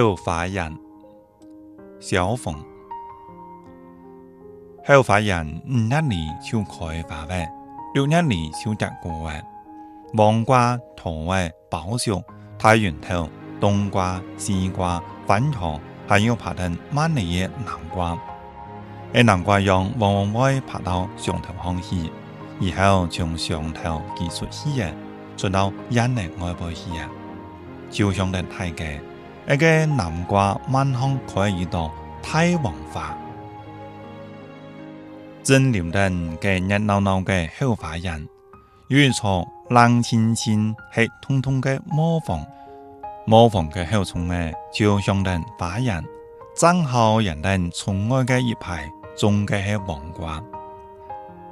后花园，小凤。后花园五月里就开花呗，六月里就结果哎。黄瓜、桃哎、包熟、太云头、冬瓜、西瓜、番茄，还有爬藤满地的南瓜。而南瓜秧往往会爬到上头上去，然后从上头挤出去啊，出到眼内外部去啊，就像得太嘅。一个南瓜满腔可以遇到太王花，正流登嘅热闹闹嘅后花园，有一座冷清清、黑通通嘅磨房，磨房嘅后窗呢，就像得花园，正好人哋窗外嘅一排种嘅系黄瓜。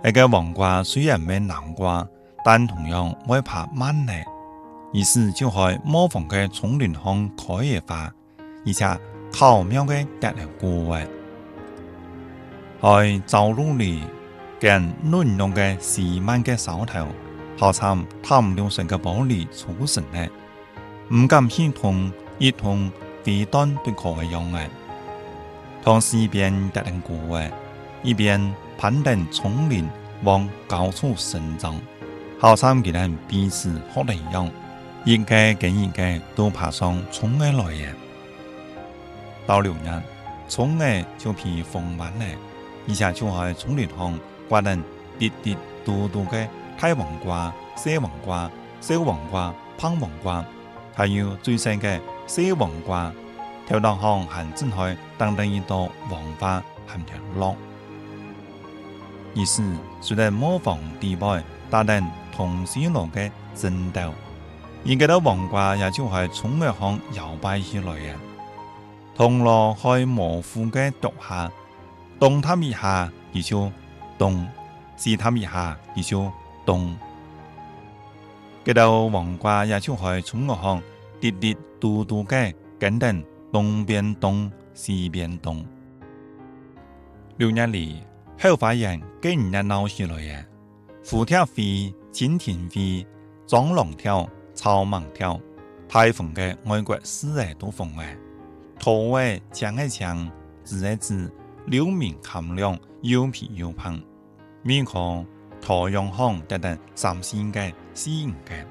一个黄瓜虽然没南瓜，但同样会爬满呢。于是就喺磨房嘅丛林上开野花，而且巧妙嘅搭嚟过位。喺走路里，跟暖浓嘅细慢嘅手头，好参探流水嘅玻璃出神呢，唔敢先同一同飞端对抗嘅样嘅，同时一边搭嚟过位，一边攀登丛林往高处生长，好参佢哋彼此学嚟样。一个跟一个都爬上葱的来呀。到六年，葱儿就披丰满了，一下就喺葱里上挂得滴滴嘟嘟的大黄瓜、小黄瓜、小黄瓜、胖黄瓜，还有最细的小黄瓜。条道上还正喺等等一朵黄花含条落。于是就在磨坊地外打等同西路的争斗。现今的黄瓜也就系从物行摇摆起来嘅。铜锣开模糊嘅读下，动它一下，而就动；试它一下，而就动。今到黄瓜也就系从物行滴滴嘟嘟嘅，跟等东边动，西边动。六年里，后发现跟人闹起来嘅，虎跳飞，蜻蜓飞，蟑螂跳。草蜢跳，台风嘅外国四诶都风诶，土诶强诶强，直诶直，流面含量又皮又胖，面孔太阳红等等三星嘅吸引嘅，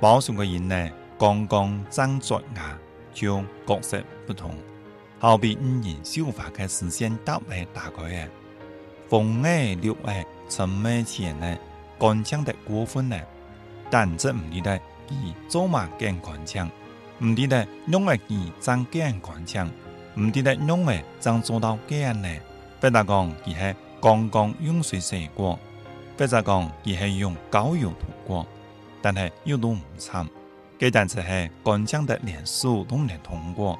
包上嘅人呢，刚刚张着牙，就角色不同，好比五人绣花嘅视线特别打开诶，风诶绿诶沉诶浅诶，干净得过分诶。但这唔理得佢做嘛更干净，唔理得用嘅佢怎更干净，唔理得用嘅怎做到更呢？或者讲佢系刚刚用水洗过，或者讲佢系用膏油涂过，但系又都唔惨，佢但只系干净得连手都唔能通过。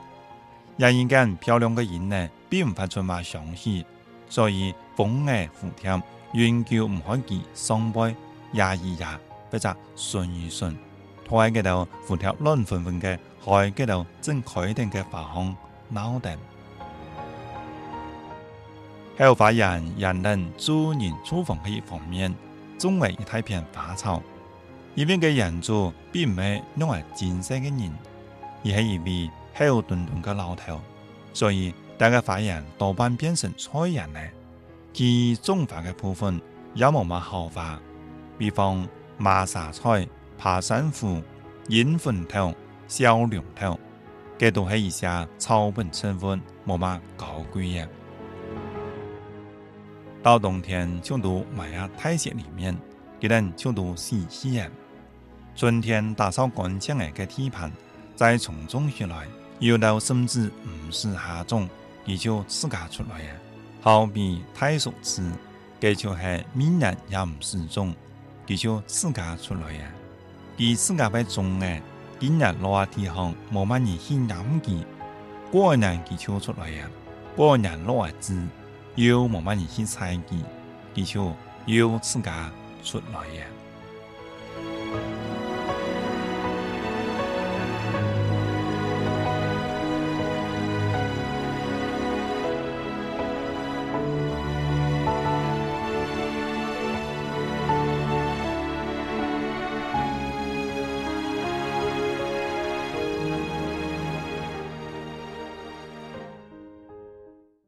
人应该漂亮嘅人呢，并唔发出嘛相喜，所以风嘅蝴蝶，永久唔可以双倍压一压。或者顺一顺，拖喺嗰度蝴蝶乱纷纷嘅，喺嗰度正开定嘅花香闹定。后花园人人住人厨房嘅一方面，种为一大片花草。因为嘅人主并唔系用嚟建设嘅人，而系一位厚墩墩嘅老头，所以大家花园多半变成菜人咧。其种花嘅部分有冇乜好花，比方。马沙菜、爬山虎、银粉头、小龙头，这都系一些草本成分，冇乜高贵嘅。到冬天就都埋喺台阶里面，佢哋就都洗洗嘅。春天打扫干净嘅个地盘，再从种起来，有到甚至唔是下种，佢就自家出来嘅。好比太熟子，佢就系明日也唔是种。佢就自家出来呀，伫自家被种的，今日落地方冇乜人去养佢，过年佢就出来呀，过年落子又冇乜人去采佢，佢就又自家出来呀。